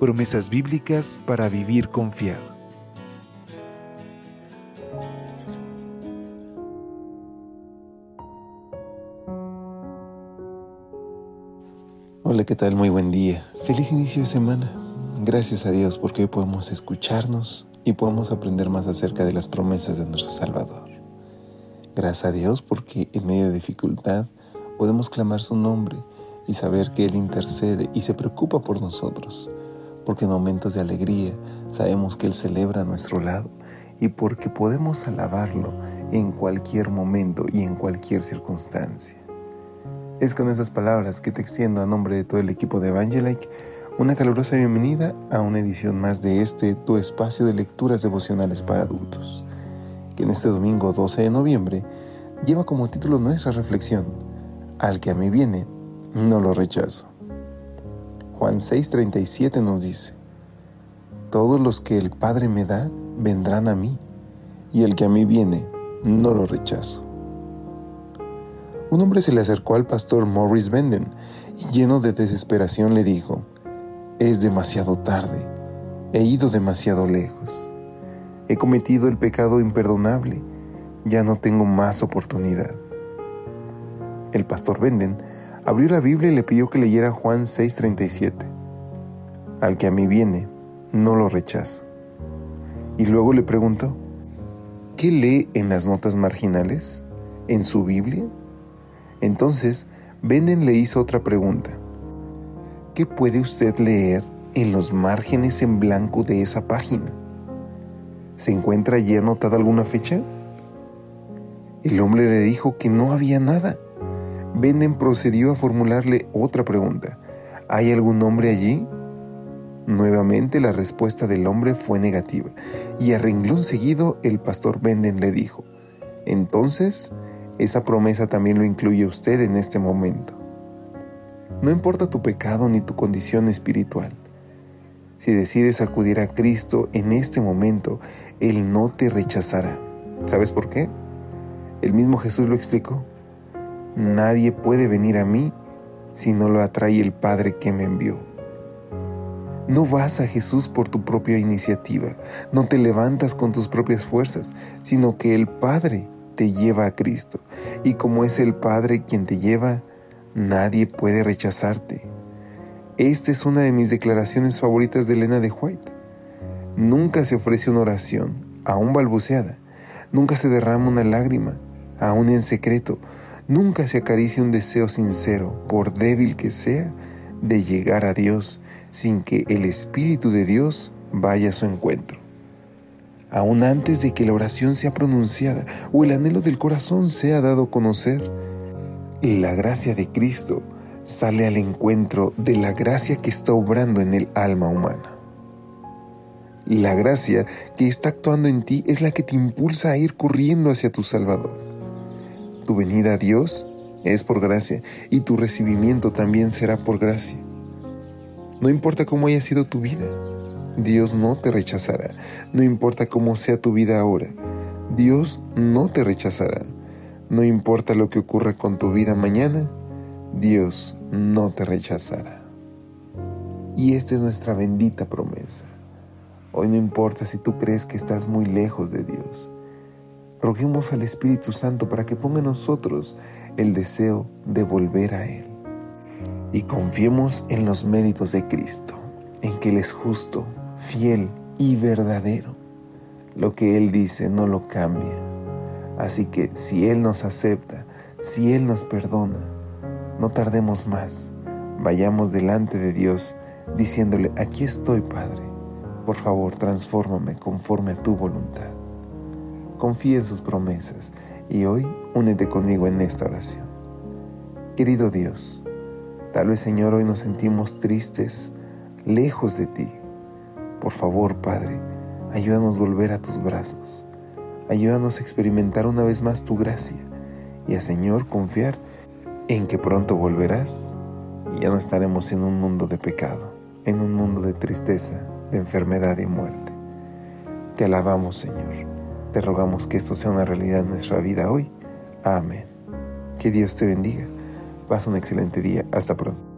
Promesas bíblicas para vivir confiado. Hola, ¿qué tal? Muy buen día. Feliz inicio de semana. Gracias a Dios porque hoy podemos escucharnos y podemos aprender más acerca de las promesas de nuestro Salvador. Gracias a Dios porque en medio de dificultad podemos clamar su nombre y saber que Él intercede y se preocupa por nosotros. Porque en momentos de alegría sabemos que Él celebra a nuestro lado y porque podemos alabarlo en cualquier momento y en cualquier circunstancia. Es con esas palabras que te extiendo a nombre de todo el equipo de Evangelike una calurosa bienvenida a una edición más de este tu espacio de lecturas devocionales para adultos que en este domingo 12 de noviembre lleva como título nuestra reflexión, Al que a mí viene, no lo rechazo. Juan 6:37 nos dice, Todos los que el Padre me da, vendrán a mí, y el que a mí viene, no lo rechazo. Un hombre se le acercó al pastor Morris Benden y lleno de desesperación le dijo, Es demasiado tarde, he ido demasiado lejos. He cometido el pecado imperdonable. Ya no tengo más oportunidad. El pastor Benden abrió la Biblia y le pidió que leyera Juan 6:37. Al que a mí viene, no lo rechazo. Y luego le preguntó, ¿qué lee en las notas marginales? ¿En su Biblia? Entonces, Benden le hizo otra pregunta. ¿Qué puede usted leer en los márgenes en blanco de esa página? ¿Se encuentra allí anotada alguna fecha? El hombre le dijo que no había nada. Benden procedió a formularle otra pregunta. ¿Hay algún nombre allí? Nuevamente la respuesta del hombre fue negativa, y a renglón seguido el pastor Benden le dijo, entonces, esa promesa también lo incluye usted en este momento. No importa tu pecado ni tu condición espiritual. Si decides acudir a Cristo en este momento, Él no te rechazará. ¿Sabes por qué? El mismo Jesús lo explicó. Nadie puede venir a mí si no lo atrae el Padre que me envió. No vas a Jesús por tu propia iniciativa, no te levantas con tus propias fuerzas, sino que el Padre te lleva a Cristo. Y como es el Padre quien te lleva, nadie puede rechazarte. Esta es una de mis declaraciones favoritas de Elena de White. Nunca se ofrece una oración, aún balbuceada. Nunca se derrama una lágrima, aún en secreto. Nunca se acaricia un deseo sincero, por débil que sea, de llegar a Dios sin que el Espíritu de Dios vaya a su encuentro. Aún antes de que la oración sea pronunciada o el anhelo del corazón sea dado a conocer, la gracia de Cristo sale al encuentro de la gracia que está obrando en el alma humana. La gracia que está actuando en ti es la que te impulsa a ir corriendo hacia tu Salvador. Tu venida a Dios es por gracia y tu recibimiento también será por gracia. No importa cómo haya sido tu vida, Dios no te rechazará. No importa cómo sea tu vida ahora, Dios no te rechazará. No importa lo que ocurra con tu vida mañana, Dios no te rechazará. Y esta es nuestra bendita promesa. Hoy no importa si tú crees que estás muy lejos de Dios. Roguemos al Espíritu Santo para que ponga en nosotros el deseo de volver a Él. Y confiemos en los méritos de Cristo, en que Él es justo, fiel y verdadero. Lo que Él dice no lo cambia. Así que si Él nos acepta, si Él nos perdona, no tardemos más. Vayamos delante de Dios diciéndole, aquí estoy, Padre. Por favor, transfórmame conforme a tu voluntad. Confía en sus promesas y hoy únete conmigo en esta oración. Querido Dios, tal vez Señor hoy nos sentimos tristes, lejos de ti. Por favor, Padre, Ayúdanos volver a tus brazos. Ayúdanos a experimentar una vez más tu gracia y a Señor confiar en que pronto volverás y ya no estaremos en un mundo de pecado, en un mundo de tristeza, de enfermedad y muerte. Te alabamos Señor, te rogamos que esto sea una realidad en nuestra vida hoy. Amén. Que Dios te bendiga. Pasa un excelente día. Hasta pronto.